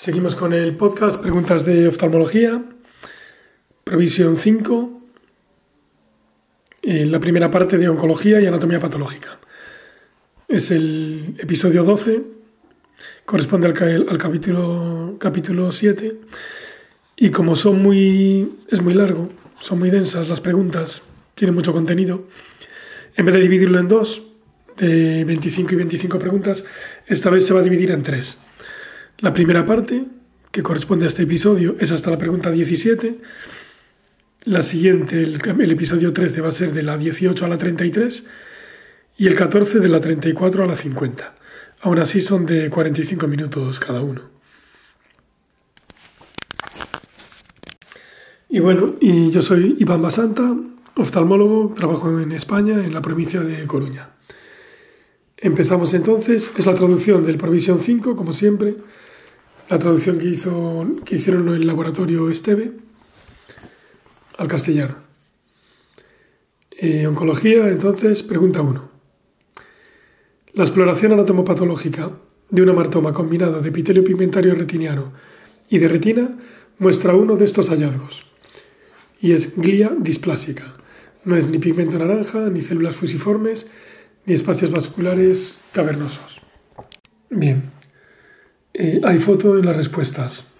Seguimos con el podcast Preguntas de Oftalmología, Provisión 5, en la primera parte de Oncología y Anatomía Patológica. Es el episodio 12, corresponde al, al capítulo, capítulo 7, y como son muy, es muy largo, son muy densas las preguntas, tiene mucho contenido, en vez de dividirlo en dos, de 25 y 25 preguntas, esta vez se va a dividir en tres. La primera parte, que corresponde a este episodio, es hasta la pregunta 17. La siguiente, el, episodio 13, va a ser de la 18 a la 33 y el 14 de la 34 a la 50. Aún así son de 45 minutos cada uno. Y bueno, y yo soy Iván Basanta, oftalmólogo, trabajo en España, en la provincia de Coruña. Empezamos entonces, es la traducción del Provisión 5, como siempre, la traducción que, hizo, que hicieron en el laboratorio Esteve al castellano. Eh, oncología, entonces, pregunta 1. La exploración anatomopatológica de un amartoma combinado de epitelio pigmentario retiniano y de retina muestra uno de estos hallazgos, y es glia displásica. No es ni pigmento naranja, ni células fusiformes, ni espacios vasculares cavernosos. Bien, eh, hay foto en las respuestas.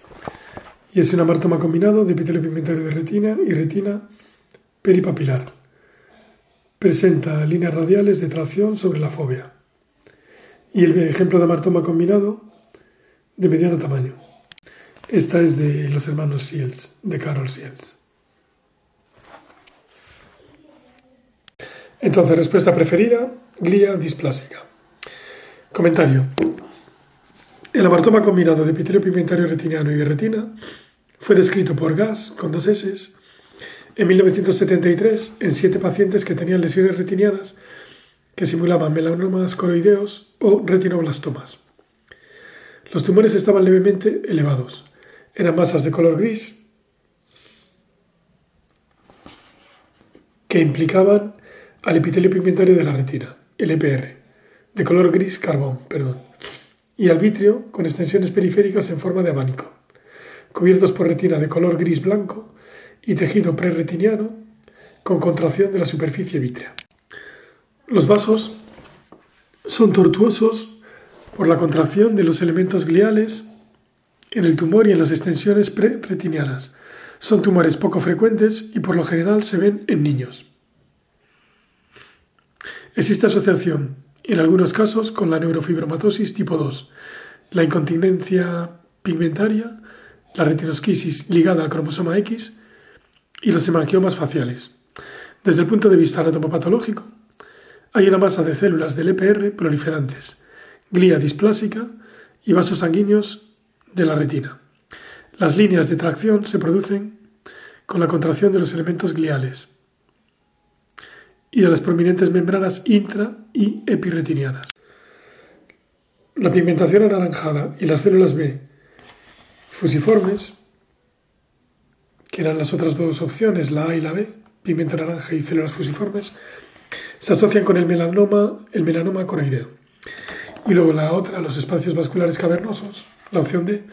Y es un amartoma combinado de epitelio pigmentario de retina y retina peripapilar. Presenta líneas radiales de tracción sobre la fobia. Y el ejemplo de amartoma combinado de mediano tamaño. Esta es de los hermanos Seals, de Carol Seals. Entonces, respuesta preferida, glía displásica. Comentario. El amartoma combinado de epitelio pigmentario retiniano y de retina fue descrito por Gas, con dos S, en 1973 en siete pacientes que tenían lesiones retinianas que simulaban melanomas coroideos o retinoblastomas. Los tumores estaban levemente elevados. Eran masas de color gris que implicaban al epitelio pigmentario de la retina, el EPR, de color gris carbón, perdón y al vitrio con extensiones periféricas en forma de abanico, cubiertos por retina de color gris-blanco y tejido preretiniano con contracción de la superficie vítrea. Los vasos son tortuosos por la contracción de los elementos gliales en el tumor y en las extensiones preretinianas. Son tumores poco frecuentes y por lo general se ven en niños. Existe asociación en algunos casos con la neurofibromatosis tipo 2, la incontinencia pigmentaria, la retinosquisis ligada al cromosoma X y los hemangiomas faciales. Desde el punto de vista anatomopatológico, hay una masa de células del EPR proliferantes, glía displásica y vasos sanguíneos de la retina. Las líneas de tracción se producen con la contracción de los elementos gliales y de las prominentes membranas intra y epiretinianas. La pigmentación anaranjada y las células B fusiformes, que eran las otras dos opciones, la A y la B, pigmento naranja y células fusiformes, se asocian con el melanoma, el melanoma coroideo. Y luego la otra, los espacios vasculares cavernosos, la opción D,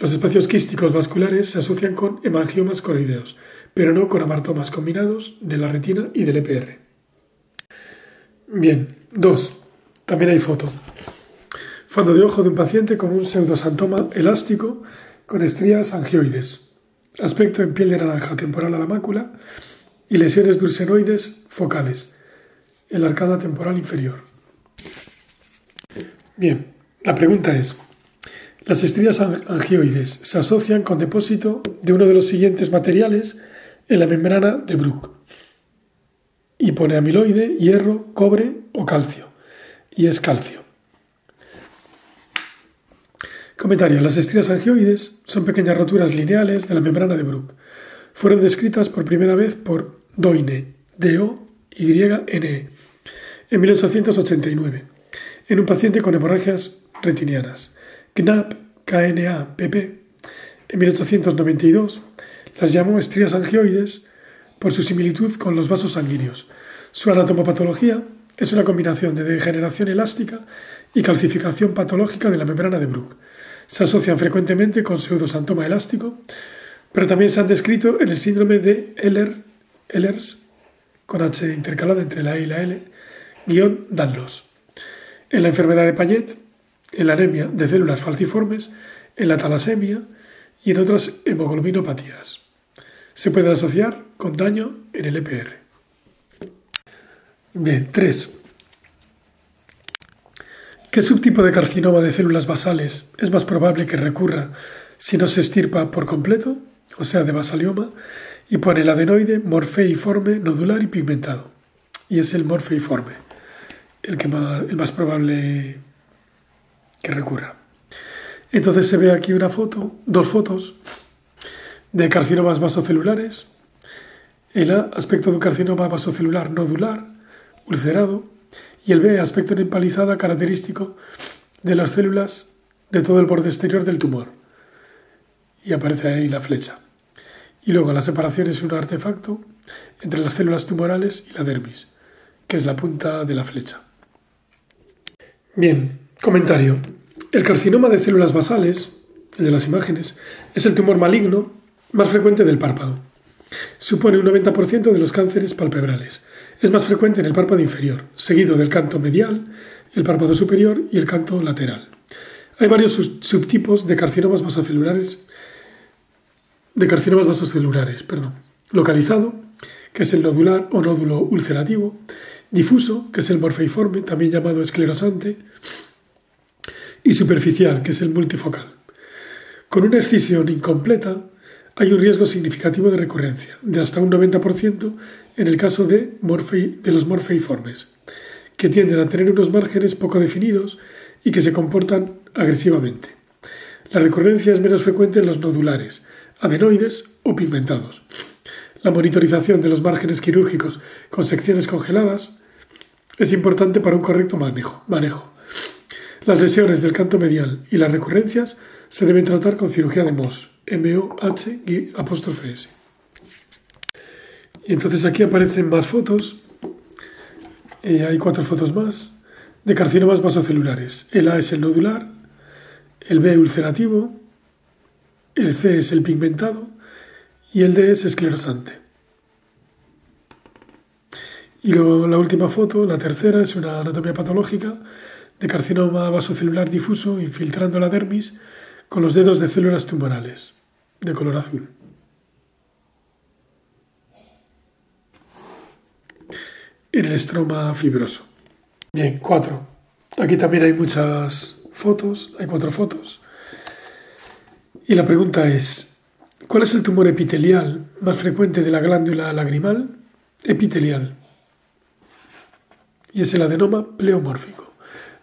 los espacios quísticos vasculares se asocian con hemangiomas coroideos, pero no con amartomas combinados de la retina y del EPR. Bien, dos. También hay foto. Fondo de ojo de un paciente con un pseudosantoma elástico con estrías angioides. Aspecto en piel de naranja temporal a la mácula y lesiones dulcenoides focales en la arcada temporal inferior. Bien, la pregunta es, las estrías angioides se asocian con depósito de uno de los siguientes materiales en la membrana de Bruch y pone amiloide, hierro, cobre o calcio. Y es calcio. Comentario. Las estrías angioides son pequeñas roturas lineales de la membrana de Bruch. Fueron descritas por primera vez por Doine, D-O-Y-N-E, en 1889, en un paciente con hemorragias retinianas. Knapp, K-N-A-P-P, en 1892, las llamó estrías angioides por su similitud con los vasos sanguíneos. Su anatomopatología es una combinación de degeneración elástica y calcificación patológica de la membrana de Bruch. Se asocian frecuentemente con pseudosantoma elástico, pero también se han descrito en el síndrome de Ehlers, con H intercalada entre la E y la L, guion Danlos, en la enfermedad de Payet, en la anemia de células falciformes, en la talasemia y en otras hemoglobinopatías. Se puede asociar con daño en el EPR. Bien, 3. ¿Qué subtipo de carcinoma de células basales es más probable que recurra si no se estirpa por completo, o sea, de basalioma, y pone el adenoide morfeiforme, nodular y pigmentado? Y es el morfeiforme, el, que el más probable que recurra. Entonces se ve aquí una foto, dos fotos de carcinomas vasocelulares, el A, aspecto de un carcinoma vasocelular nodular, ulcerado, y el B, aspecto empalizada característico de las células de todo el borde exterior del tumor. Y aparece ahí la flecha. Y luego la separación es un artefacto entre las células tumorales y la dermis, que es la punta de la flecha. Bien, comentario. El carcinoma de células basales, el de las imágenes, es el tumor maligno más frecuente del párpado. Supone un 90% de los cánceres palpebrales. Es más frecuente en el párpado inferior, seguido del canto medial, el párpado superior y el canto lateral. Hay varios subtipos de carcinomas vasocelulares, de perdón. Localizado, que es el nodular o nódulo ulcerativo, difuso, que es el morfeiforme, también llamado esclerosante, y superficial, que es el multifocal. Con una excisión incompleta hay un riesgo significativo de recurrencia, de hasta un 90% en el caso de, los morfeiformes, que tienden a tener unos márgenes poco definidos y que se comportan agresivamente. La recurrencia es menos frecuente en los nodulares, adenoides o pigmentados. La monitorización de los márgenes quirúrgicos con secciones congeladas es importante para un correcto manejo. manejo. Las lesiones del canto medial y las recurrencias se deben tratar con cirugía de MOS, M-O-H apóstrofe S. Y entonces aquí aparecen más fotos, eh, hay cuatro fotos más, de carcinomas vasocelulares. El A es el nodular, el B ulcerativo, el C es el pigmentado y el D es esclerosante. Y luego la última foto, la tercera, es una anatomía patológica de carcinoma vasocelular difuso infiltrando la dermis con los dedos de células tumorales de color azul. En el estroma fibroso. Bien, cuatro. Aquí también hay muchas fotos, hay cuatro fotos. Y la pregunta es, ¿cuál es el tumor epitelial más frecuente de la glándula lagrimal? Epitelial. Y es el adenoma pleomórfico.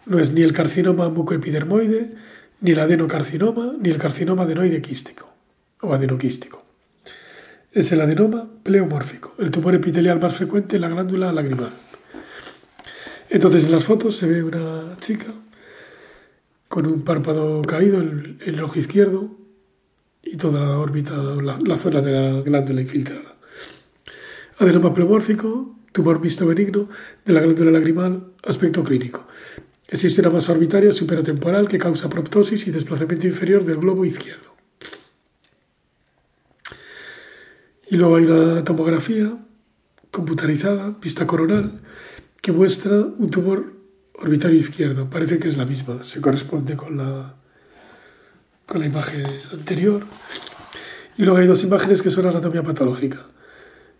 No es ni el carcinoma mucoepidermoide, ni el adenocarcinoma, ni el carcinoma adenoide quístico o adenoquístico. Es el adenoma pleomórfico, el tumor epitelial más frecuente en la glándula lagrimal. Entonces en las fotos se ve una chica con un párpado caído en el ojo izquierdo y toda la órbita, la, la zona de la glándula infiltrada. Adenoma pleomórfico, tumor mixto benigno de la glándula lagrimal, aspecto clínico. Existe una masa orbitaria superatemporal que causa proptosis y desplazamiento inferior del globo izquierdo. Y luego hay una tomografía computarizada, vista coronal, que muestra un tumor orbitario izquierdo. Parece que es la misma, se corresponde con la, con la imagen anterior. Y luego hay dos imágenes que son anatomía patológica.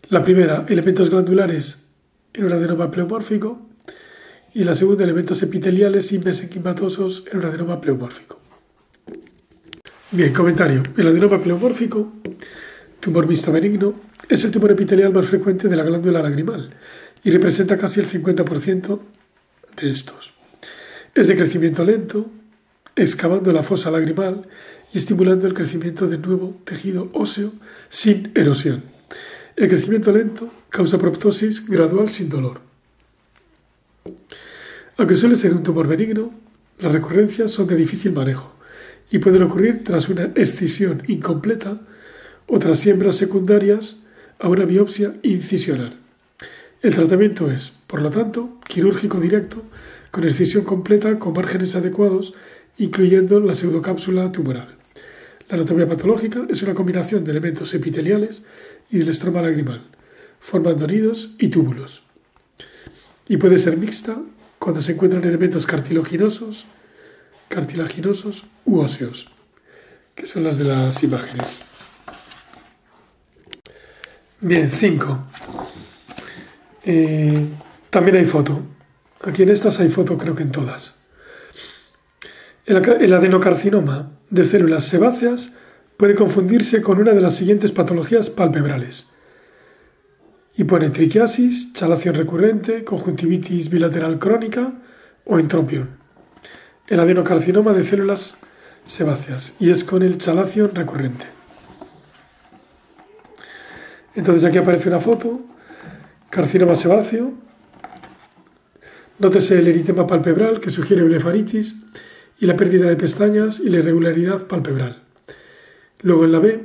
La primera, elementos glandulares en un adenoma pleomórfico y la segunda, elementos epiteliales y mesenquimatosos en un adenoma pleomórfico. Bien, comentario. El adenoma pleomórfico, tumor mixto benigno, es el tumor epitelial más frecuente de la glándula lagrimal y representa casi el 50% de estos. Es de crecimiento lento, excavando la fosa lagrimal y estimulando el crecimiento del nuevo tejido óseo sin erosión. El crecimiento lento causa proptosis gradual sin dolor. Aunque suele ser un tumor benigno, las recurrencias son de difícil manejo y pueden ocurrir tras una excisión incompleta o tras siembras secundarias a una biopsia incisional. El tratamiento es, por lo tanto, quirúrgico directo, con excisión completa, con márgenes adecuados incluyendo la pseudocápsula tumoral. La anatomía patológica es una combinación de elementos epiteliales y del estroma lagrimal, formando nidos y túbulos. Y puede ser mixta cuando se encuentran elementos cartilaginosos, cartilaginosos u óseos, que son las de las imágenes. Bien, 5. Eh, también hay foto. Aquí en estas hay foto, creo que en todas. El, adenocarcinoma de células sebáceas puede confundirse con una de las siguientes patologías palpebrales. Y pone triquiasis, chalación recurrente, conjuntivitis bilateral crónica o entropión. El adenocarcinoma de células sebáceas y es con el chalación recurrente. Entonces aquí aparece una foto, carcinoma sebáceo, nótese el eritema palpebral que sugiere blefaritis y la pérdida de pestañas y la irregularidad palpebral. Luego en la B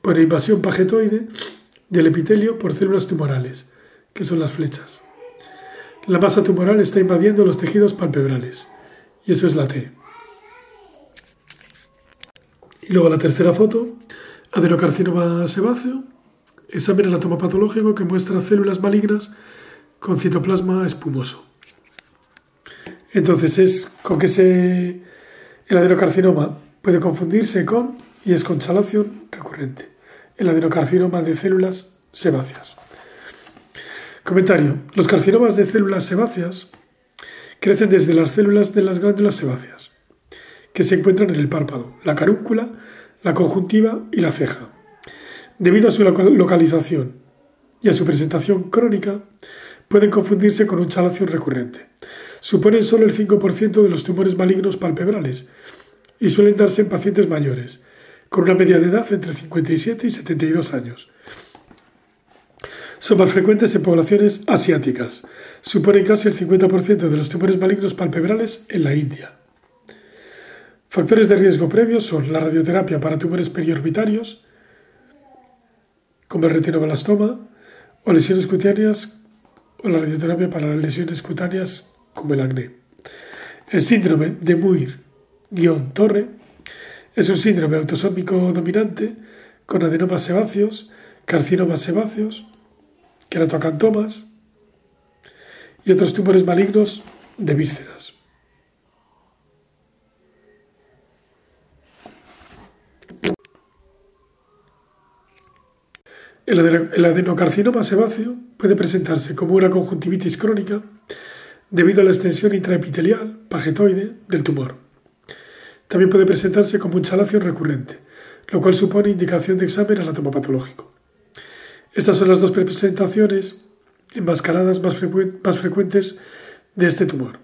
pone invasión pagetoide del epitelio por células tumorales, que son las flechas. La masa tumoral está invadiendo los tejidos palpebrales, y eso es la T. Y luego la tercera foto, adenocarcinoma sebáceo, examen anatomopatológico que muestra células malignas con citoplasma espumoso. Entonces es con que se, el adenocarcinoma puede confundirse con y es con chalación recurrente. El adenocarcinoma de células sebáceas. Comentario. Los carcinomas de células sebáceas crecen desde las células de las glándulas sebáceas, que se encuentran en el párpado, la carúncula, la conjuntiva y la ceja. Debido a su localización y a su presentación crónica, pueden confundirse con un chalación recurrente suponen solo el 5% de los tumores malignos palpebrales y suelen darse en pacientes mayores, con una media de edad entre 57 y 72 años. Son más frecuentes en poblaciones asiáticas. Suponen casi el 50% de los tumores malignos palpebrales en la India. Factores de riesgo previos son la radioterapia para tumores periorbitarios, como el retinoblastoma, o lesiones cutáneas, o la radioterapia para lesiones cutáneas como el acné. El síndrome de Muir-Torre es un síndrome autosómico dominante con adenomas sebáceos, carcinomas sebáceos, queratocantomas y otros tumores malignos de vísceras. El adenocarcinoma sebáceo puede presentarse como una conjuntivitis crónica debido a la extensión intraepitelial, pagetoide, del tumor. También puede presentarse como un chalación recurrente, lo cual supone indicación de examen anatomopatológico. Estas son las dos presentaciones enmascaradas más, más frecuentes de este tumor.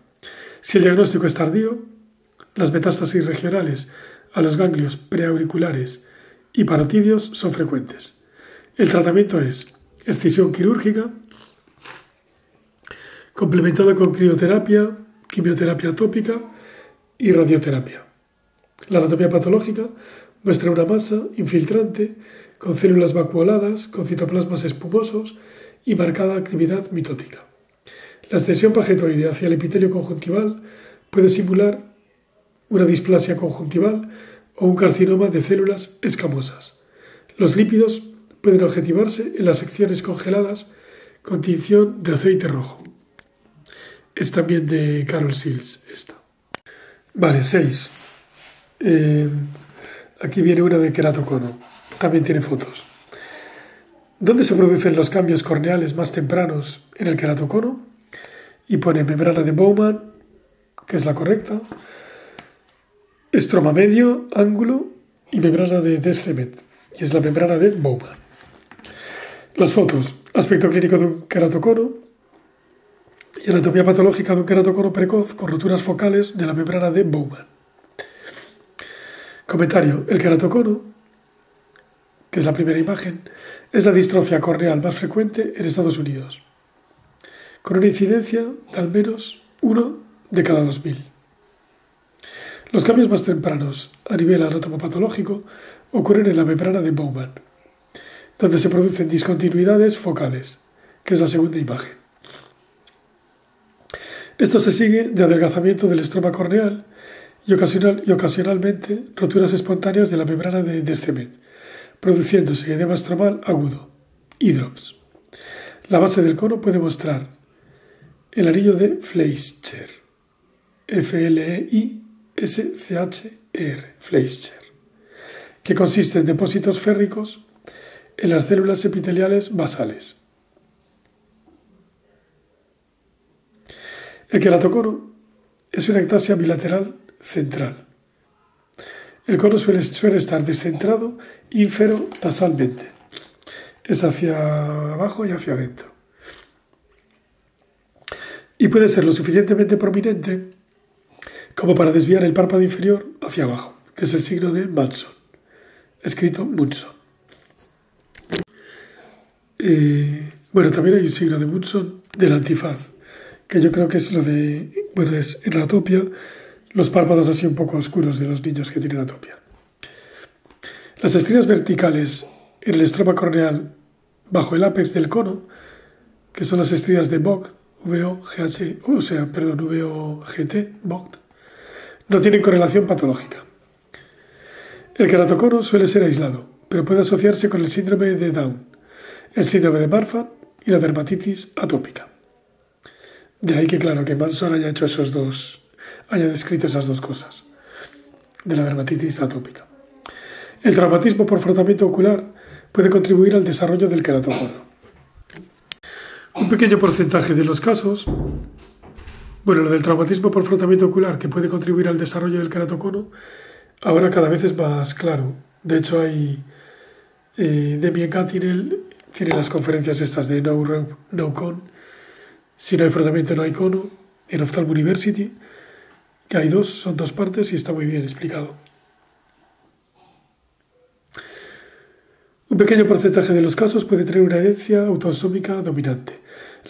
Si el diagnóstico es tardío, las metástasis regionales a los ganglios preauriculares y parotidios son frecuentes. El tratamiento es excisión quirúrgica, complementado con crioterapia, quimioterapia tópica y radioterapia. La anatomía patológica muestra una masa infiltrante con células vacuoladas, con citoplasmas espumosos y marcada actividad mitótica. La extensión pagetoide hacia el epitelio conjuntival puede simular una displasia conjuntival o un carcinoma de células escamosas. Los lípidos pueden objetivarse en las secciones congeladas con tinción de aceite rojo. Es también de Carol Sills esta. Vale, 6. Eh, aquí viene una de queratocono. También tiene fotos. ¿Dónde se producen los cambios corneales más tempranos en el queratocono? Y pone membrana de Bowman, que es la correcta, estroma medio, ángulo y membrana de Descemet, y es la membrana de Bowman. Las fotos. Aspecto clínico de un queratocono, y anatomía patológica de un queratocono precoz con roturas focales de la membrana de Bowman. Comentario. El queratocono, que es la primera imagen, es la distrofia corneal más frecuente en Estados Unidos, con una incidencia de al menos uno de cada 2.000. Los cambios más tempranos a nivel anatomopatológico ocurren en la membrana de Bowman, donde se producen discontinuidades focales, que es la segunda imagen. Esto se sigue de adelgazamiento del estroma corneal y, ocasionalmente roturas espontáneas de la membrana de Descemet, produciéndose edema estromal agudo, hidrops. La base del cono puede mostrar el anillo de Fleischer, F-L-E-I-S-C-H-E-R, Fleischer, que consiste en depósitos férricos en las células epiteliales basales. El queratocono es una ectasia bilateral central. El cono suele, estar descentrado infero-nasalmente. Es hacia abajo y hacia adentro. Y puede ser lo suficientemente prominente como para desviar el párpado inferior hacia abajo, que es el signo de Manson, escrito Munson. Eh, bueno, también hay un signo de Munson del antifaz, que yo creo que es lo de, bueno, es en la atopia, los párpados así un poco oscuros de los niños que tienen atopia. Las estrías verticales en el estroma corneal bajo el ápex del cono, que son las estrías de Vogt, VOGH, o sea, perdón, VOGT, Vogt, no tienen correlación patológica. El queratocono suele ser aislado, pero puede asociarse con el síndrome de Down, el síndrome de Marfan y la dermatitis atópica. De ahí que claro que Manson haya hecho esos dos, haya descrito esas dos cosas de la dermatitis atópica. El traumatismo por frotamiento ocular puede contribuir al desarrollo del queratocono. Un pequeño porcentaje de los casos, bueno, lo del traumatismo por frotamiento ocular que puede contribuir al desarrollo del queratocono, ahora cada vez es más claro. De hecho, hay eh, Demian tiene las conferencias estas de No No Con, si no hay frotamiento no hay cono, en Ophthalm University, que hay dos, son dos partes y está muy bien explicado. Un pequeño porcentaje de los casos puede tener una herencia autosómica dominante.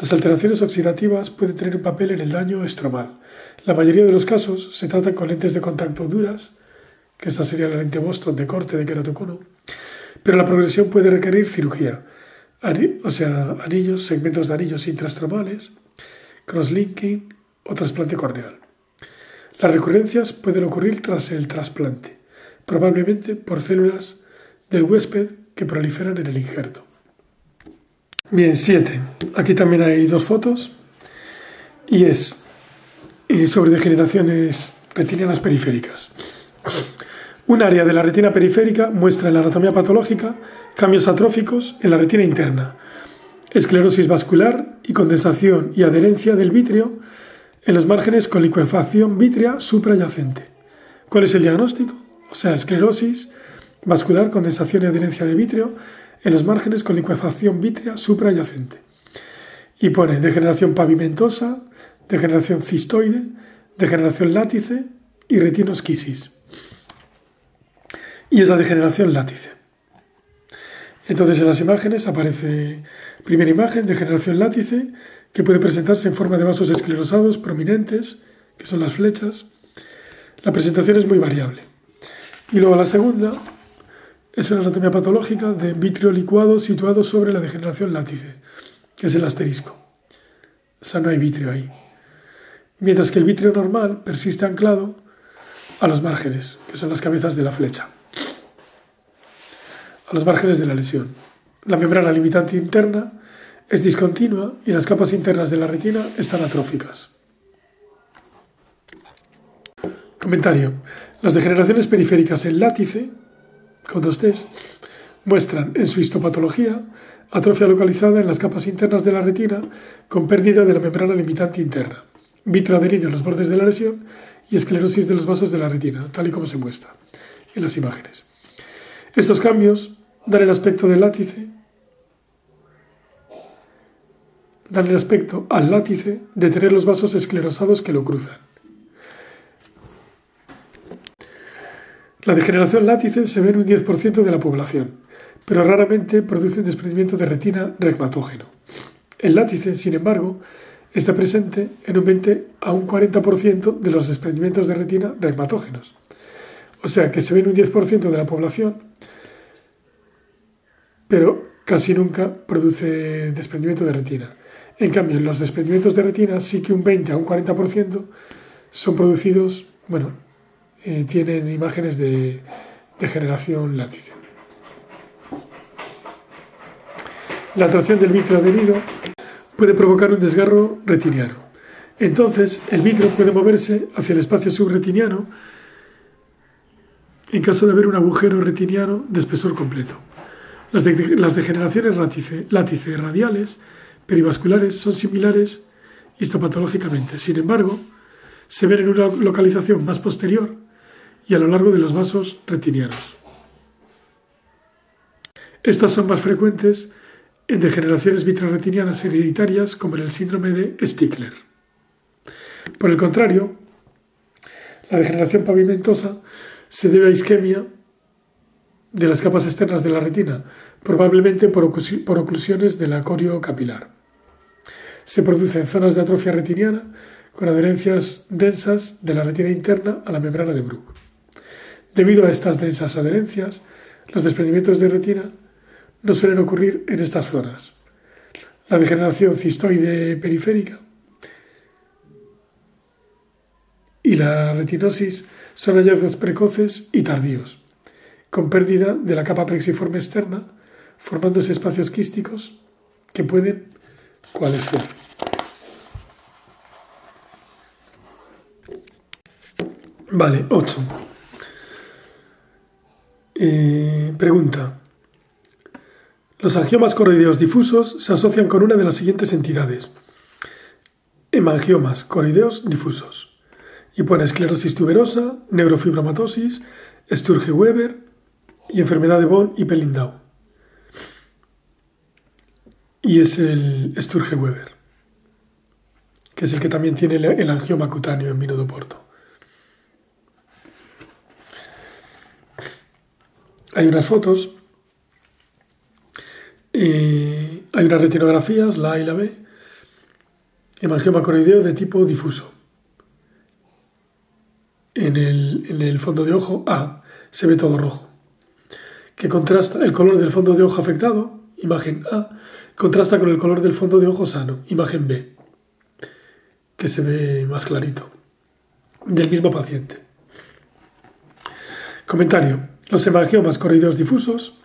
Las alteraciones oxidativas pueden tener un papel en el daño estromal. La mayoría de los casos se tratan con lentes de contacto duras, que esta sería la lente Boston de corte de queratocono, pero la progresión puede requerir cirugía, o sea, anillos, segmentos de anillos intrastromales, crosslinking o trasplante corneal. Las recurrencias pueden ocurrir tras el trasplante, probablemente por células del huésped que proliferan en el injerto. Bien, 7. Aquí también hay dos fotos y es sobre degeneraciones retinianas periféricas. Un área de la retina periférica muestra en la anatomía patológica cambios atróficos en la retina interna, esclerosis vascular y condensación y adherencia del vítreo en los márgenes con liquefacción vítrea suprayacente. ¿Cuál es el diagnóstico? O sea, esclerosis vascular, condensación y adherencia de vítreo en los márgenes con liquefacción vítrea suprayacente. Y pone degeneración pavimentosa, degeneración cistoide, degeneración látice y retinosquisis y es la degeneración látice. Entonces en las imágenes aparece primera imagen, degeneración látice, que puede presentarse en forma de vasos esclerosados prominentes, que son las flechas. La presentación es muy variable. Y luego la segunda es una anatomía patológica de vitrio licuado situado sobre la degeneración látice, que es el asterisco. O sea, no hay vitrio ahí. Mientras que el vitrio normal persiste anclado a los márgenes, que son las cabezas de la flecha a los márgenes de la lesión. La membrana limitante interna es discontinua y las capas internas de la retina están atróficas. Comentario. Las degeneraciones periféricas en látice, con dos T's, muestran en su histopatología atrofia localizada en las capas internas de la retina con pérdida de la membrana limitante interna, vitro adherido en los bordes de la lesión y esclerosis de los vasos de la retina, tal y como se muestra en las imágenes. Estos cambios dar el aspecto del látice, el aspecto al látice de tener los vasos esclerosados que lo cruzan. La degeneración látice se ve en un 10% de la población, pero raramente produce un desprendimiento de retina regmatógeno. El látice, sin embargo, está presente en un 20 a un 40% de los desprendimientos de retina regmatógenos. O sea que se ve en un 10% de la población pero casi nunca produce desprendimiento de retina. En cambio, los desprendimientos de retina sí que un 20 a un 40% son producidos, bueno, eh, tienen imágenes de degeneración látice. La atracción del vitro adherido puede provocar un desgarro retiniano. Entonces, el vitro puede moverse hacia el espacio subretiniano en caso de haber un agujero retiniano de espesor completo. Las, degeneraciones látice, radiales perivasculares son similares histopatológicamente. Sin embargo, se ven en una localización más posterior y a lo largo de los vasos retinianos. Estas son más frecuentes en degeneraciones vitroretinianas hereditarias como en el síndrome de Stickler. Por el contrario, la degeneración pavimentosa se debe a isquemia de las capas externas de la retina, probablemente por, oclusiones del acorio capilar. Se produce en zonas de atrofia retiniana con adherencias densas de la retina interna a la membrana de Bruch. Debido a estas densas adherencias, los desprendimientos de retina no suelen ocurrir en estas zonas. La degeneración cistoide periférica y la retinosis son hallazgos precoces y tardíos con pérdida de la capa plexiforme externa, formándose espacios quísticos que pueden coalescer. Vale, 8. Eh, pregunta. Los angiomas coroideos difusos se asocian con una de las siguientes entidades. Hemangiomas coroideos difusos. Y pone esclerosis tuberosa, neurofibromatosis, Sturge-Weber, y enfermedad de Bonn y Pelindau. Y es el Sturge-Weber, que es el que también tiene el angioma cutáneo en vino de Porto. Hay unas fotos, hay unas retinografías, la A y la B, hemangioma coroideo de tipo difuso. En el, en el fondo de ojo A se ve todo rojo que contrasta el color del fondo de ojo afectado, imagen A, contrasta con el color del fondo de ojo sano, imagen B, que se ve más clarito, del mismo paciente. Comentario. Los hemangiomas corridos difusos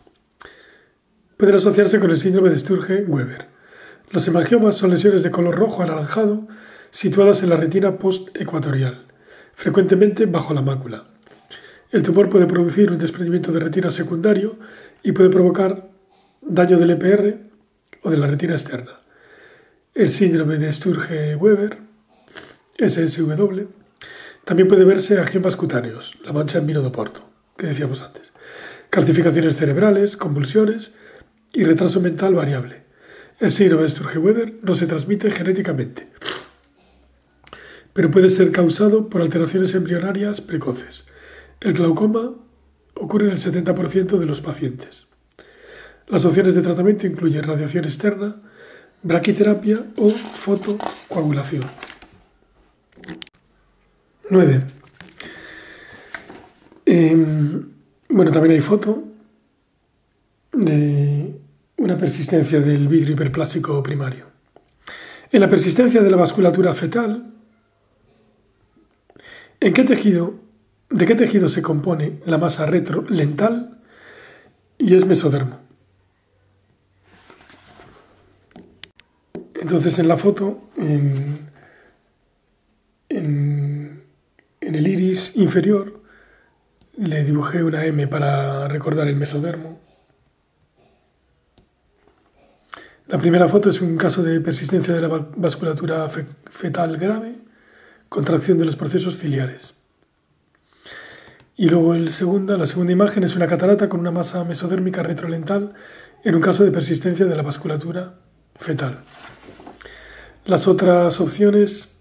pueden asociarse con el síndrome de Sturge-Weber. Los hemangiomas son lesiones de color rojo anaranjado situadas en la retina postecuatorial, frecuentemente bajo la mácula. El tumor puede producir un desprendimiento de retina secundario y puede provocar daño del EPR o de la retina externa. El síndrome de Sturge-Weber, SSW, también puede verse angiomas cutáneos, la mancha en vino de Porto, que decíamos antes, calcificaciones cerebrales, convulsiones y retraso mental variable. El síndrome de Sturge-Weber no se transmite genéticamente, pero puede ser causado por alteraciones embrionarias precoces el glaucoma ocurre en el 70% de los pacientes. Las opciones de tratamiento incluyen radiación externa, braquiterapia o fotocoagulación. 9. Em, bueno, también hay foto de una persistencia del vidrio hiperplástico primario. En la persistencia de la vasculatura fetal, ¿en qué tejido ¿De qué tejido se compone la masa retrolental? Y es mesodermo. Entonces en la foto, en, el iris inferior, le dibujé una M para recordar el mesodermo. La primera foto es un caso de persistencia de la vasculatura fetal grave, contracción de los procesos ciliares. Y luego la segunda imagen es una catarata con una masa mesodérmica retrolental en un caso de persistencia de la vasculatura fetal. Las otras opciones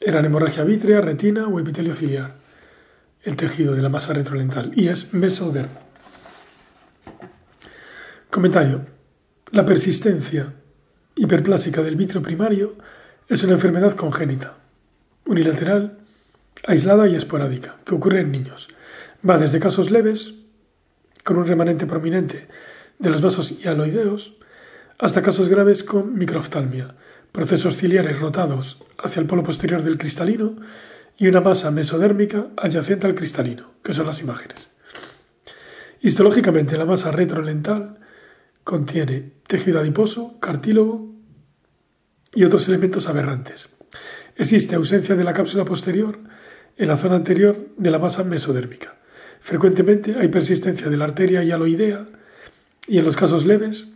eran hemorragia vítrea, retina o epitelio ciliar, el tejido de la masa retrolental, y es mesodermo. Comentario. La persistencia hiperplásica del vitro primario es una enfermedad congénita, unilateral aislada y esporádica, que ocurre en niños. Va desde casos leves, con un remanente prominente de los vasos hialoideos, hasta casos graves con microoftalmia, procesos ciliares rotados hacia el polo posterior del cristalino y una masa mesodérmica adyacente al cristalino, que son las imágenes. Histológicamente, la masa retrolental contiene tejido adiposo, cartílago y otros elementos aberrantes. Existe ausencia de la cápsula posterior en la zona anterior de la masa mesodérmica. Frecuentemente hay persistencia de la arteria hialoidea y en los casos leves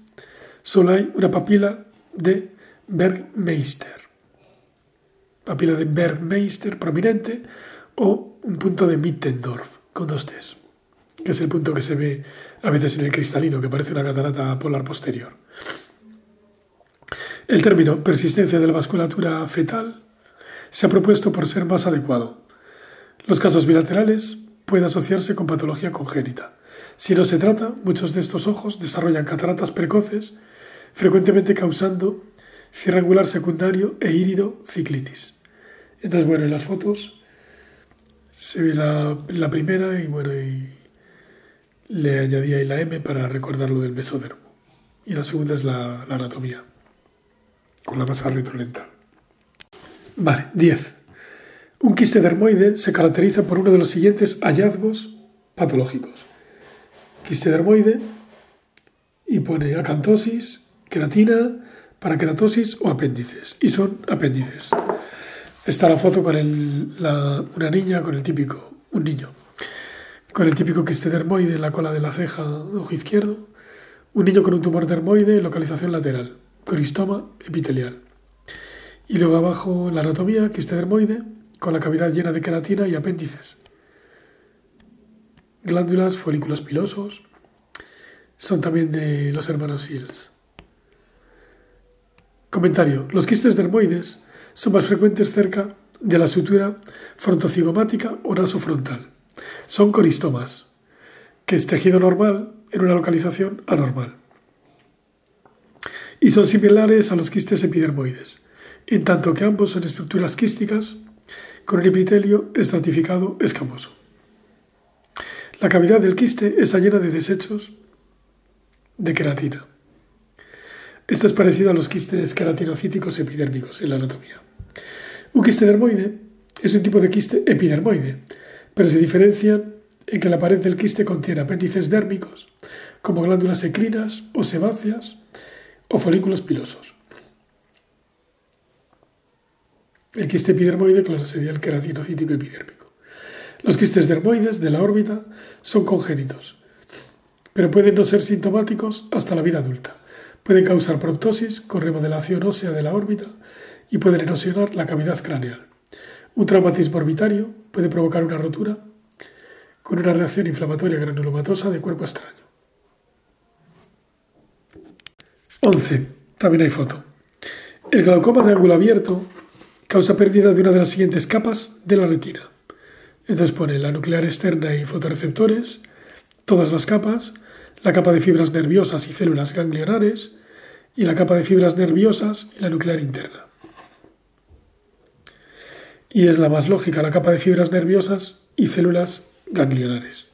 solo hay una papila de Bergmeister. Papila de Bergmeister prominente o un punto de Mittendorf con dos T's, que es el punto que se ve a veces en el cristalino, que parece una catarata polar posterior. El término persistencia de la vasculatura fetal se ha propuesto por ser más adecuado. Los casos bilaterales pueden asociarse con patología congénita. Si no se trata, muchos de estos ojos desarrollan cataratas precoces, frecuentemente causando cierre angular secundario e írido ciclitis. Entonces, bueno, en las fotos se ve la, primera y bueno, y le añadí ahí la M para recordar lo del mesodermo. Y la segunda es la, la anatomía, con la masa retrolental. Vale, 10. Un quiste dermoide se caracteriza por uno de los siguientes hallazgos patológicos. Quiste dermoide y pone acantosis, queratina, paraqueratosis o apéndices. Y son apéndices. Está la foto con una niña con el típico, un niño, con el típico quiste dermoide en la cola de la ceja, ojo izquierdo. Un niño con un tumor dermoide en localización lateral, cristoma epitelial. Y luego abajo la anatomía, quiste dermoide, con la cavidad llena de queratina y apéndices. Glándulas, folículos pilosos. Son también de los hermanos Seals. Comentario. Los quistes dermoides son más frecuentes cerca de la sutura frontocigomática o nasofrontal. Son coristomas, que es tejido normal en una localización anormal. Y son similares a los quistes epidermoides en tanto que ambos son estructuras quísticas con el epitelio estratificado escamoso. La cavidad del quiste está llena de desechos de queratina. Esto es parecido a los quistes queratinocíticos epidérmicos en la anatomía. Un quiste dermoide es un tipo de quiste epidermoide, pero se diferencian en que la pared del quiste contiene apéndices dérmicos, como glándulas ecrinas o sebáceas o folículos pilosos. El quiste epidermoide, claro, sería el queratinocítico epidérmico. Los quistes dermoides de la órbita son congénitos, pero pueden no ser sintomáticos hasta la vida adulta. Pueden causar proptosis con remodelación ósea de la órbita y pueden erosionar la cavidad craneal. Un traumatismo orbitario puede provocar una rotura con una reacción inflamatoria granulomatosa de cuerpo extraño. 11. También hay foto. El glaucoma de ángulo abierto causa pérdida de una de las siguientes capas de la retina. Entonces pone la nuclear externa y fotoreceptores, todas las capas, la capa de fibras nerviosas y células ganglionares, y la capa de fibras nerviosas y la nuclear interna. Y es la más lógica, la capa de fibras nerviosas y células ganglionares.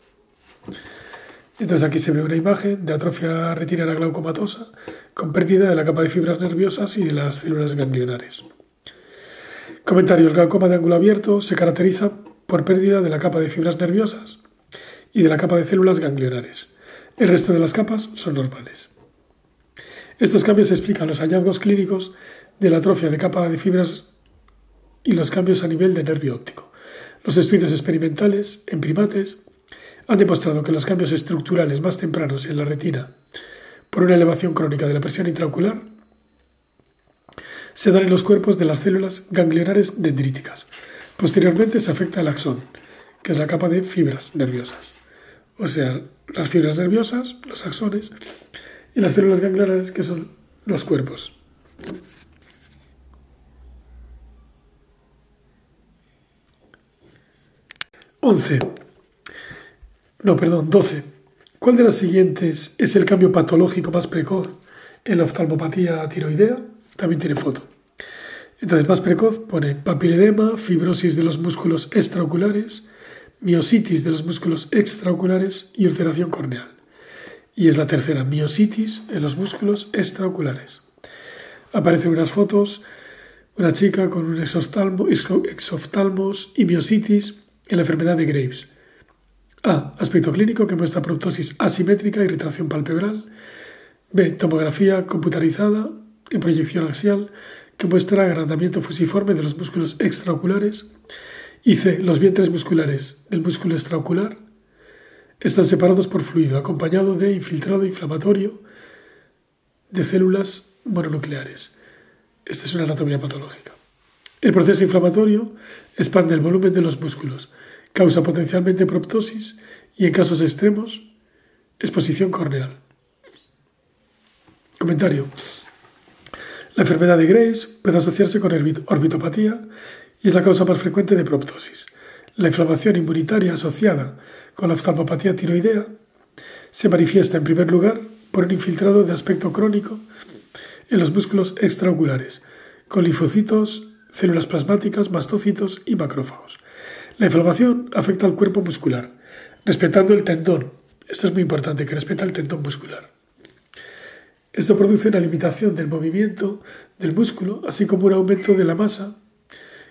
Entonces aquí se ve una imagen de atrofia retinal glaucomatosa con pérdida de la capa de fibras nerviosas y de las células ganglionares. Comentario. El glaucoma de ángulo abierto se caracteriza por pérdida de la capa de fibras nerviosas y de la capa de células ganglionares. El resto de las capas son normales. Estos cambios explican los hallazgos clínicos de la atrofia de capa de fibras y los cambios a nivel de nervio óptico. Los estudios experimentales en primates han demostrado que los cambios estructurales más tempranos en la retina por una elevación crónica de la presión intraocular se dan en los cuerpos de las células ganglionares dendríticas. Posteriormente se afecta el axón, que es la capa de fibras nerviosas. O sea, las fibras nerviosas, los axones, y las células ganglionares, que son los cuerpos. Once. No, perdón, 12. ¿Cuál de las siguientes es el cambio patológico más precoz en la oftalmopatía tiroidea? También tiene foto. Entonces, más precoz pone papiledema, fibrosis de los músculos extraoculares, miositis de los músculos extraoculares y ulceración corneal. Y es la tercera, miositis en los músculos extraoculares. Aparecen unas fotos, una chica con un exoftalmos y miositis en la enfermedad de Graves. A. Aspecto clínico que muestra proptosis asimétrica y retracción palpebral. B. Tomografía computarizada en proyección axial que muestra agrandamiento fusiforme de los músculos extraoculares. Y C. Los vientres musculares del músculo extraocular están separados por fluido, acompañado de infiltrado inflamatorio de células mononucleares. Esta es una anatomía patológica. El proceso inflamatorio expande el volumen de los músculos, causa potencialmente proptosis y, en casos extremos, exposición corneal. Comentario. La enfermedad de Graves puede asociarse con orbitopatía y es la causa más frecuente de proptosis. La inflamación inmunitaria asociada con la oftalmopatía tiroidea se manifiesta en primer lugar por un infiltrado de aspecto crónico en los músculos extraoculares, con linfocitos, células plasmáticas, mastocitos y macrófagos. La inflamación afecta al cuerpo muscular, respetando el tendón. Esto es muy importante, que respeta el tendón muscular. Esto produce una limitación del movimiento del músculo, así como un aumento de la masa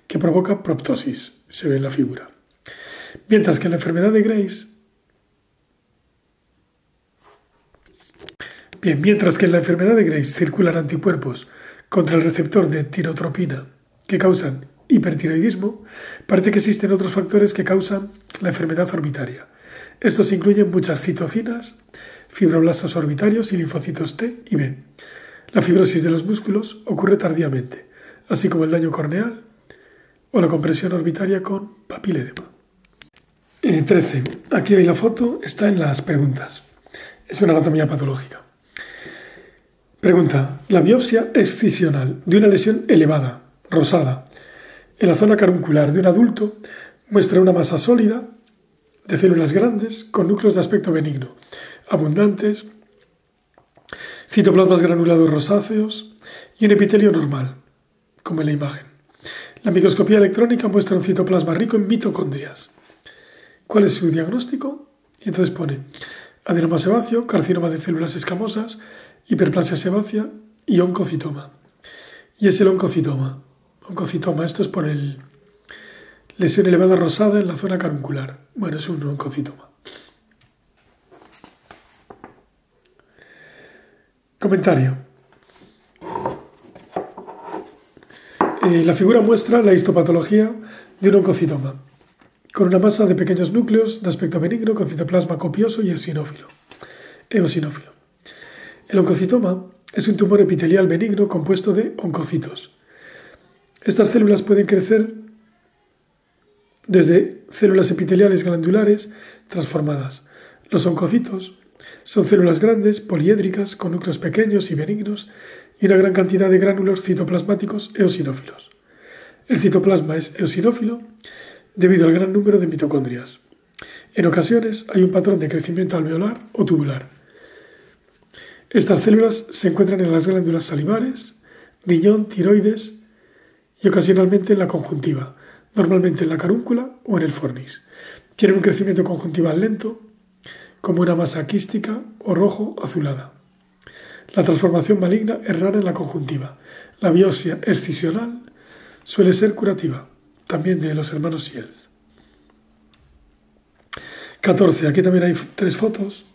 que provoca proptosis, se ve en la figura. Mientras que en la enfermedad de Graves Bien, mientras que en la enfermedad de Graves circulan anticuerpos contra el receptor de tirotropina que causan hipertiroidismo, parece que existen otros factores que causan la enfermedad orbitaria. Estos incluyen muchas citocinas, fibroblastos orbitarios y linfocitos T y B. La fibrosis de los músculos ocurre tardíamente, así como el daño corneal o la compresión orbitaria con papiledema. 13. Eh, Aquí hay la foto, está en las preguntas. Es una anatomía patológica. Pregunta. La biopsia excisional de una lesión elevada, rosada, en la zona caruncular de un adulto muestra una masa sólida de células grandes con núcleos de aspecto benigno, abundantes, citoplasmas granulados rosáceos y un epitelio normal, como en la imagen. La microscopía electrónica muestra un citoplasma rico en mitocondrias. ¿Cuál es su diagnóstico? Y entonces pone adenoma sebáceo, carcinoma de células escamosas, hiperplasia sebácea y oncocitoma. Y es el oncocitoma. Oncocitoma, esto es por el lesión elevada rosada en la zona caruncular. Bueno, es un oncocitoma. Comentario. Eh, la figura muestra la histopatología de un oncocitoma, con una masa de pequeños núcleos de aspecto benigno con citoplasma copioso y eosinófilo. eosinófilo. El oncocitoma es un tumor epitelial benigno compuesto de oncocitos. Estas células pueden crecer desde células epiteliales glandulares transformadas. Los oncocitos son células grandes, poliédricas, con núcleos pequeños y benignos y una gran cantidad de gránulos citoplasmáticos eosinófilos. El citoplasma es eosinófilo debido al gran número de mitocondrias. En ocasiones hay un patrón de crecimiento alveolar o tubular. Estas células se encuentran en las glándulas salivares, riñón, tiroides y ocasionalmente en la conjuntiva, normalmente en la carúncula o en el fornix. Tienen un crecimiento conjuntival lento, como una masa quística o rojo azulada. La transformación maligna es rara en la conjuntiva. La biopsia excisional suele ser curativa, también de los hermanos Shields. 14. Aquí también hay tres fotos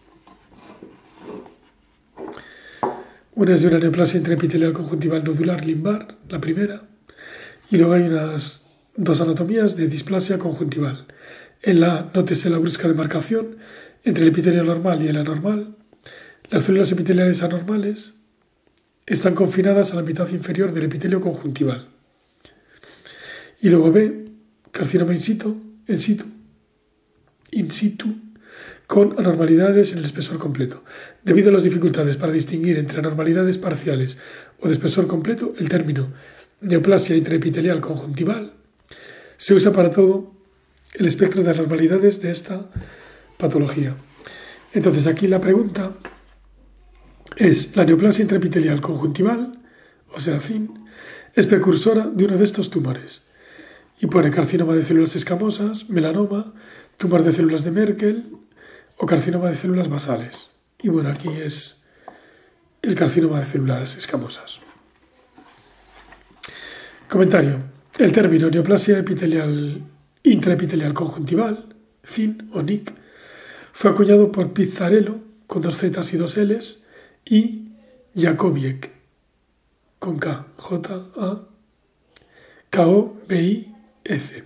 Una es de una neoplasia intraepitelial conjuntival nodular limbar, la primera, y luego hay unas dos anatomías de displasia conjuntival. En la, nótese la brusca demarcación entre el epitelio normal y el anormal. Las células epiteliales anormales están confinadas a la mitad inferior del epitelio conjuntival. Y luego B, carcinoma in situ, in situ, in situ con anormalidades en el espesor completo. Debido a las dificultades para distinguir entre anormalidades parciales o de espesor completo, el término neoplasia intraepitelial conjuntival se usa para todo el espectro de anormalidades de esta patología. Entonces aquí la pregunta es, ¿la neoplasia intraepitelial conjuntival, o sea, CIN, es precursora de uno de estos tumores? Y pone carcinoma de células escamosas, melanoma, tumor de células de Merkel, o carcinoma de células basales. Y bueno, aquí es el carcinoma de células escamosas. Comentario. El término neoplasia epitelial intraepitelial conjuntival, CIN o NIC, fue acuñado por Pizzarello con dos Z y dos Ls y Jakobiek con K, J, A, K, O, B, I, C.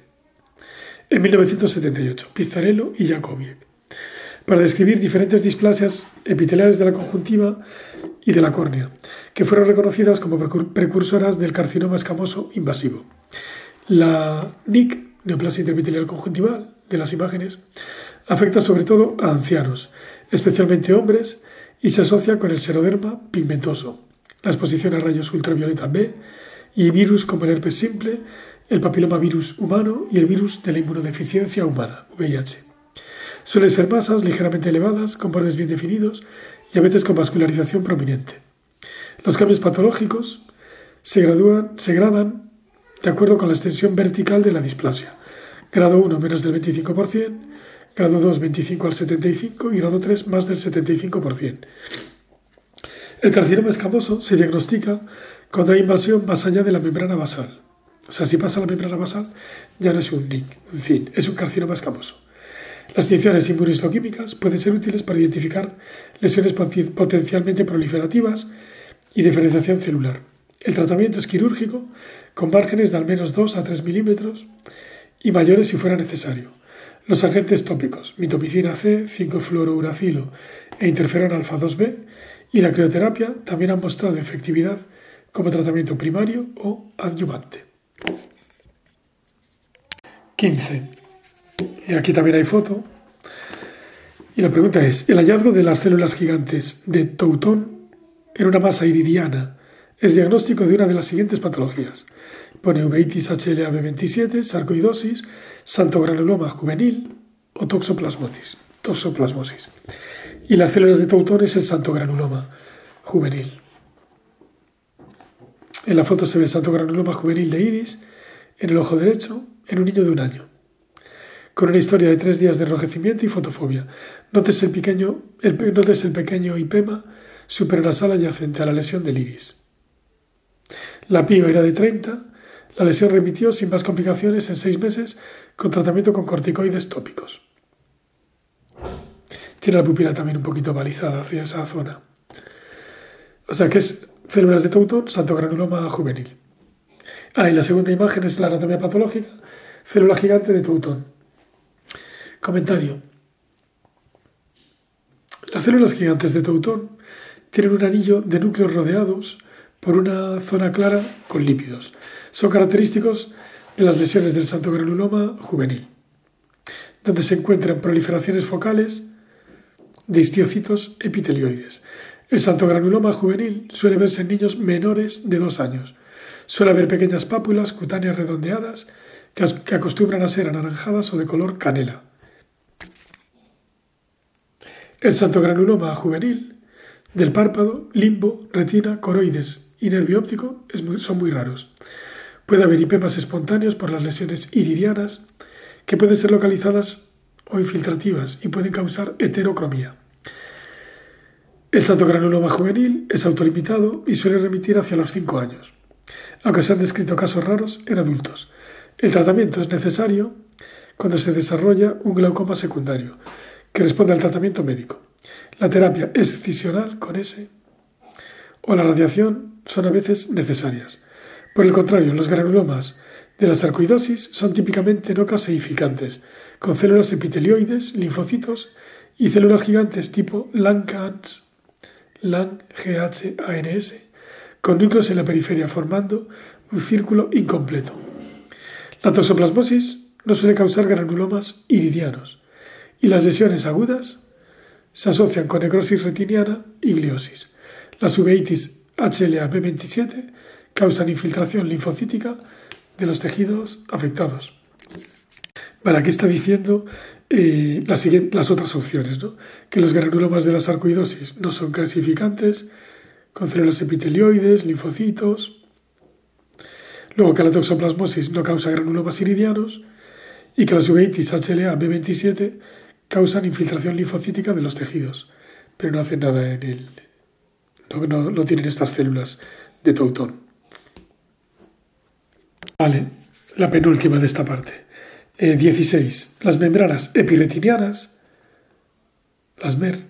En 1978, Pizzarello y Jakobiek, para describir diferentes displasias epiteliales de la conjuntiva y de la córnea, que fueron reconocidas como precursoras del carcinoma escamoso invasivo. La NIC, neoplasia interepitelial conjuntival, de las imágenes, afecta sobre todo a ancianos, especialmente hombres, y se asocia con el seroderma pigmentoso, la exposición a rayos ultravioleta B y virus como el herpes simple, el papilomavirus humano y el virus de la inmunodeficiencia humana, VIH. Suelen ser masas ligeramente elevadas, con bordes bien definidos y a veces con vascularización prominente. Los cambios patológicos se, gradúan, se gradan de acuerdo con la extensión vertical de la displasia. Grado 1 menos del 25%, grado 2 25 al 75 y grado 3 más del 75%. El carcinoma escamoso se diagnostica cuando hay invasión más allá de la membrana basal. O sea, si pasa la membrana basal, ya no es un NIC, en fin, es un carcinoma escamoso. Las tinciones inmunohistoquímicas pueden ser útiles para identificar lesiones potencialmente proliferativas y diferenciación celular. El tratamiento es quirúrgico, con márgenes de al menos 2 a 3 milímetros y mayores si fuera necesario. Los agentes tópicos, mitopicina C, 5-fluorouracilo e interferón alfa-2b y la crioterapia también han mostrado efectividad como tratamiento primario o adyuvante. 15. Y aquí también hay foto. Y la pregunta es, ¿el hallazgo de las células gigantes de Toutón en una masa iridiana es diagnóstico de una de las siguientes patologías? Pone uveitis HLA-B27, sarcoidosis, santogranuloma juvenil o toxoplasmosis. toxoplasmosis. Y las células de Toutón es el santogranuloma juvenil. En la foto se ve santogranuloma juvenil de iris en el ojo derecho en un niño de un año con una historia de tres días de enrojecimiento y fotofobia. Notes el pequeño, el, el pequeño supernasal adyacente a la lesión del iris. La PIO era de 30, la lesión remitió sin más complicaciones en seis meses con tratamiento con corticoides tópicos. Tiene la pupila también un poquito balizada hacia esa zona. O sea que es células de Tautón, santo granuloma juvenil. Ah, y la segunda imagen es la anatomía patológica, célula gigante de Tautón. Comentario. Las células gigantes de Tautón tienen un anillo de núcleos rodeados por una zona clara con lípidos. Son característicos de las lesiones del santo granuloma juvenil, donde se encuentran proliferaciones focales de histiocitos epitelioides. El santo granuloma juvenil suele verse en niños menores de dos años. Suele haber pequeñas pápulas cutáneas redondeadas que acostumbran a ser anaranjadas o de color canela. El santogranuloma juvenil del párpado, limbo, retina, coroides y nervio óptico son muy raros. Puede haber hipemas espontáneos por las lesiones iridianas que pueden ser localizadas o infiltrativas y pueden causar heterocromía. El santogranuloma juvenil es autolimitado y suele remitir hacia los 5 años, aunque se han descrito casos raros en adultos. El tratamiento es necesario cuando se desarrolla un glaucoma secundario, que responde al tratamiento médico. La terapia excisional con S o la radiación son a veces necesarias. Por el contrario, los granulomas de la sarcoidosis son típicamente no caseificantes, con células epitelioides, linfocitos y células gigantes tipo LANGHANS, LANG-GHANS, con núcleos en la periferia formando un círculo incompleto. La toxoplasmosis no suele causar granulomas iridianos, y las lesiones agudas se asocian con necrosis retiniana y gliosis. Las uveitis HLA-B27 causan infiltración linfocítica de los tejidos afectados. Vale, aquí está diciendo eh, las, otras opciones, ¿no? que los granulomas de la sarcoidosis no son clasificantes, con células epitelioides, linfocitos, luego que la toxoplasmosis no causa granulomas iridianos y que las uveitis HLA-B27 causan infiltración linfocítica de los tejidos, pero no hacen nada en el... No, no, tienen estas células de Tautón. Vale, la penúltima de esta parte. 16. Eh, las membranas epiretinianas, las MER,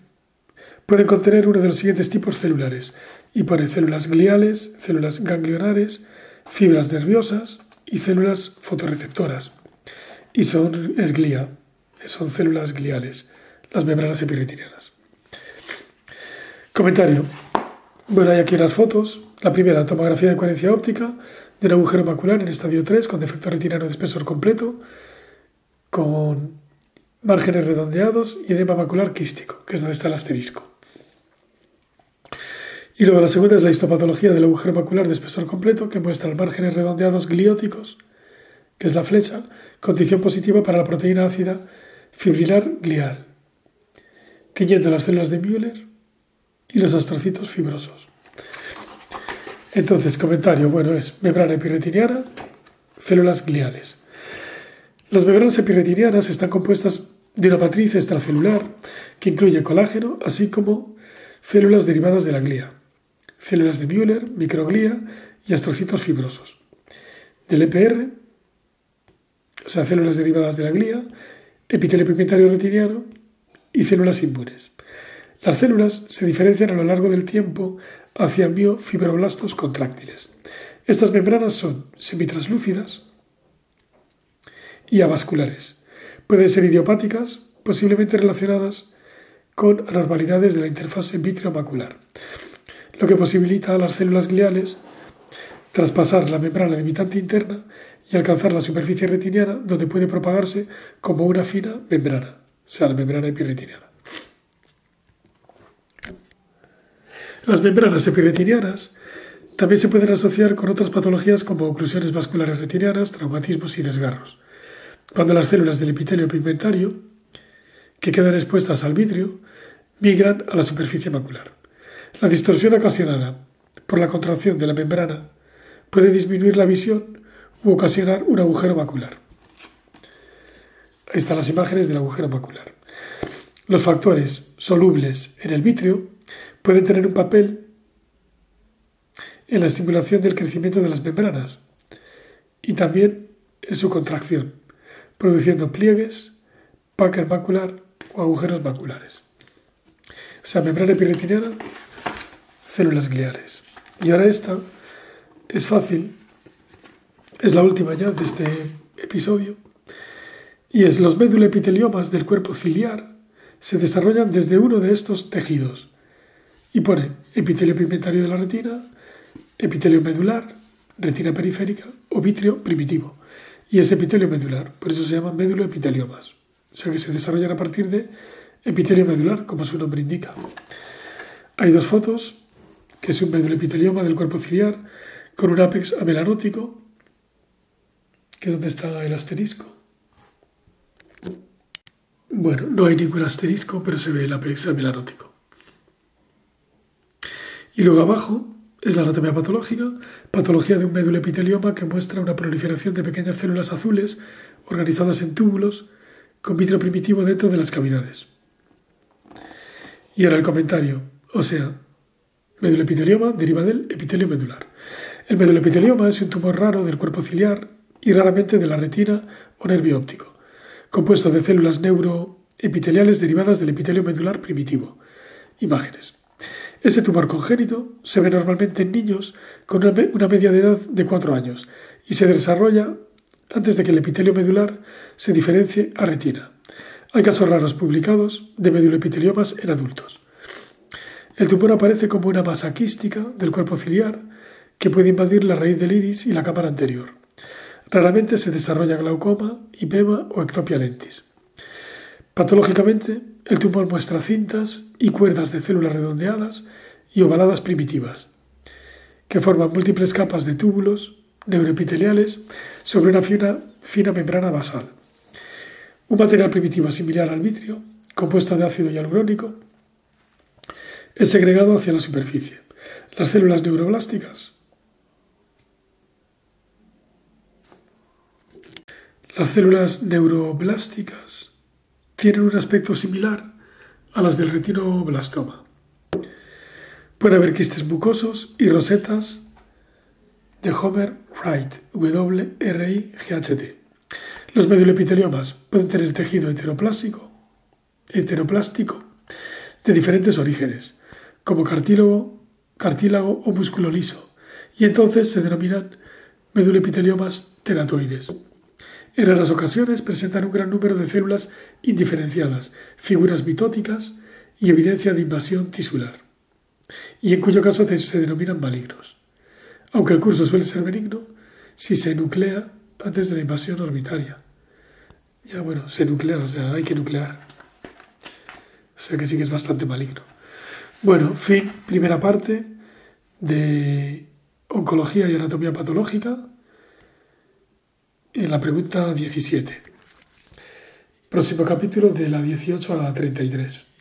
pueden contener uno de los siguientes tipos celulares y pone células gliales, células ganglionares, fibras nerviosas y células fotorreceptoras. Y son es glía, son células gliales, las membranas epiretinianas. Comentario. Bueno, hay aquí las fotos. La primera, tomografía de coherencia óptica de agujero macular en estadio 3 con defecto retiniano de espesor completo con márgenes redondeados y edema macular quístico, que es donde está el asterisco. Y luego la segunda es la histopatología del agujero macular de espesor completo, que muestra márgenes redondeados glióticos, que es la flecha, condición positiva para la proteína ácida fibrilar glial, tiñendo las células de Müller y los astrocitos fibrosos. Entonces, comentario, bueno, es membrana epiretiniana, células gliales. Las membranas epiretinianas están compuestas de una matriz extracelular que incluye colágeno, así como células derivadas de la glía, células de Müller, microglía y astrocitos fibrosos. Del EPR, o sea, células derivadas de la glía, epitelio pigmentario retiniano y células inmunes. Las células se diferencian a lo largo del tiempo hacia miofibroblastos contráctiles. Estas membranas son semitranslúcidas, y avasculares. Pueden ser idiopáticas, posiblemente relacionadas con anormalidades de la interfase vitreomacular, lo que posibilita a las células gliales traspasar la membrana limitante interna y alcanzar la superficie retiniana donde puede propagarse como una fina membrana, o sea, la membrana epiretiniana. Las membranas epiretinianas también se pueden asociar con otras patologías como oclusiones vasculares retinianas, traumatismos y desgarros cuando las células del epitelio pigmentario, que quedan expuestas al vidrio, migran a la superficie macular. La distorsión ocasionada por la contracción de la membrana puede disminuir la visión u ocasionar un agujero macular. Ahí están las imágenes del agujero macular. Los factores solubles en el vitrio pueden tener un papel en la estimulación del crecimiento de las membranas y también en su contracción produciendo pliegues, pácar macular o agujeros maculares. O sea, membrana epiretiniana, células gliales. Y ahora esta es fácil, es la última ya de este episodio, y es los epiteliomas del cuerpo ciliar se desarrollan desde uno de estos tejidos. Y pone epitelio pigmentario de la retina, epitelio medular, retina periférica o vitrio primitivo y es epitelio medular, por eso se llaman epiteliomas. O sea que se desarrollan a partir de epitelio medular, como su nombre indica. Hay dos fotos, que es un epitelioma del cuerpo ciliar con un ápex amelanótico, que es donde está el asterisco. Bueno, no hay ningún asterisco, pero se ve el ápex amelanótico. Y luego abajo es la anatomía patológica, patología de un médulo epitelioma que muestra una proliferación de pequeñas células azules organizadas en túbulos con vitro primitivo dentro de las cavidades. Y ahora el comentario, o sea, médulo epitelioma deriva del epitelio medular. El médulo epitelioma es un tumor raro del cuerpo ciliar y raramente de la retina o nervio óptico, compuesto de células neuroepiteliales derivadas del epitelio medular primitivo. Imágenes. Ese tumor congénito se ve normalmente en niños con una media de edad de 4 años y se desarrolla antes de que el epitelio medular se diferencie a retina. Hay casos raros publicados de meduloepiteliomas en adultos. El tumor aparece como una masa quística del cuerpo ciliar que puede invadir la raíz del iris y la cámara anterior. Raramente se desarrolla glaucoma, hipema o ectopia lentis. Patológicamente, el tumor muestra cintas y cuerdas de células redondeadas y ovaladas primitivas, que forman múltiples capas de túbulos neuroepiteliales sobre una fina, membrana basal. Un material primitivo similar al vitrio, compuesto de ácido hialurónico, es segregado hacia la superficie. Las células neuroblásticas Las células neuroblásticas tienen un aspecto similar a las del retinoblastoma. Puede haber quistes mucosos y rosetas de Homer Wright, W-R-I-G-H-T. Los medulopiteliomas pueden tener tejido heteroplástico, heteroplástico de diferentes orígenes, como cartílago, cartílago o músculo liso, y entonces se denominan medulopiteliomas teratoides. En raras ocasiones presentan un gran número de células indiferenciadas, figuras mitóticas y evidencia de invasión tisular, y en cuyo caso se denominan malignos. Aunque el curso suele ser benigno, si se nuclea antes de la invasión orbitaria. Ya bueno, se nuclea, o sea, hay que nuclear. O sea que sí que es bastante maligno. Bueno, fin, primera parte de oncología y anatomía patológica en la pregunta 17. Próximo capítulo de la 18 a la 33.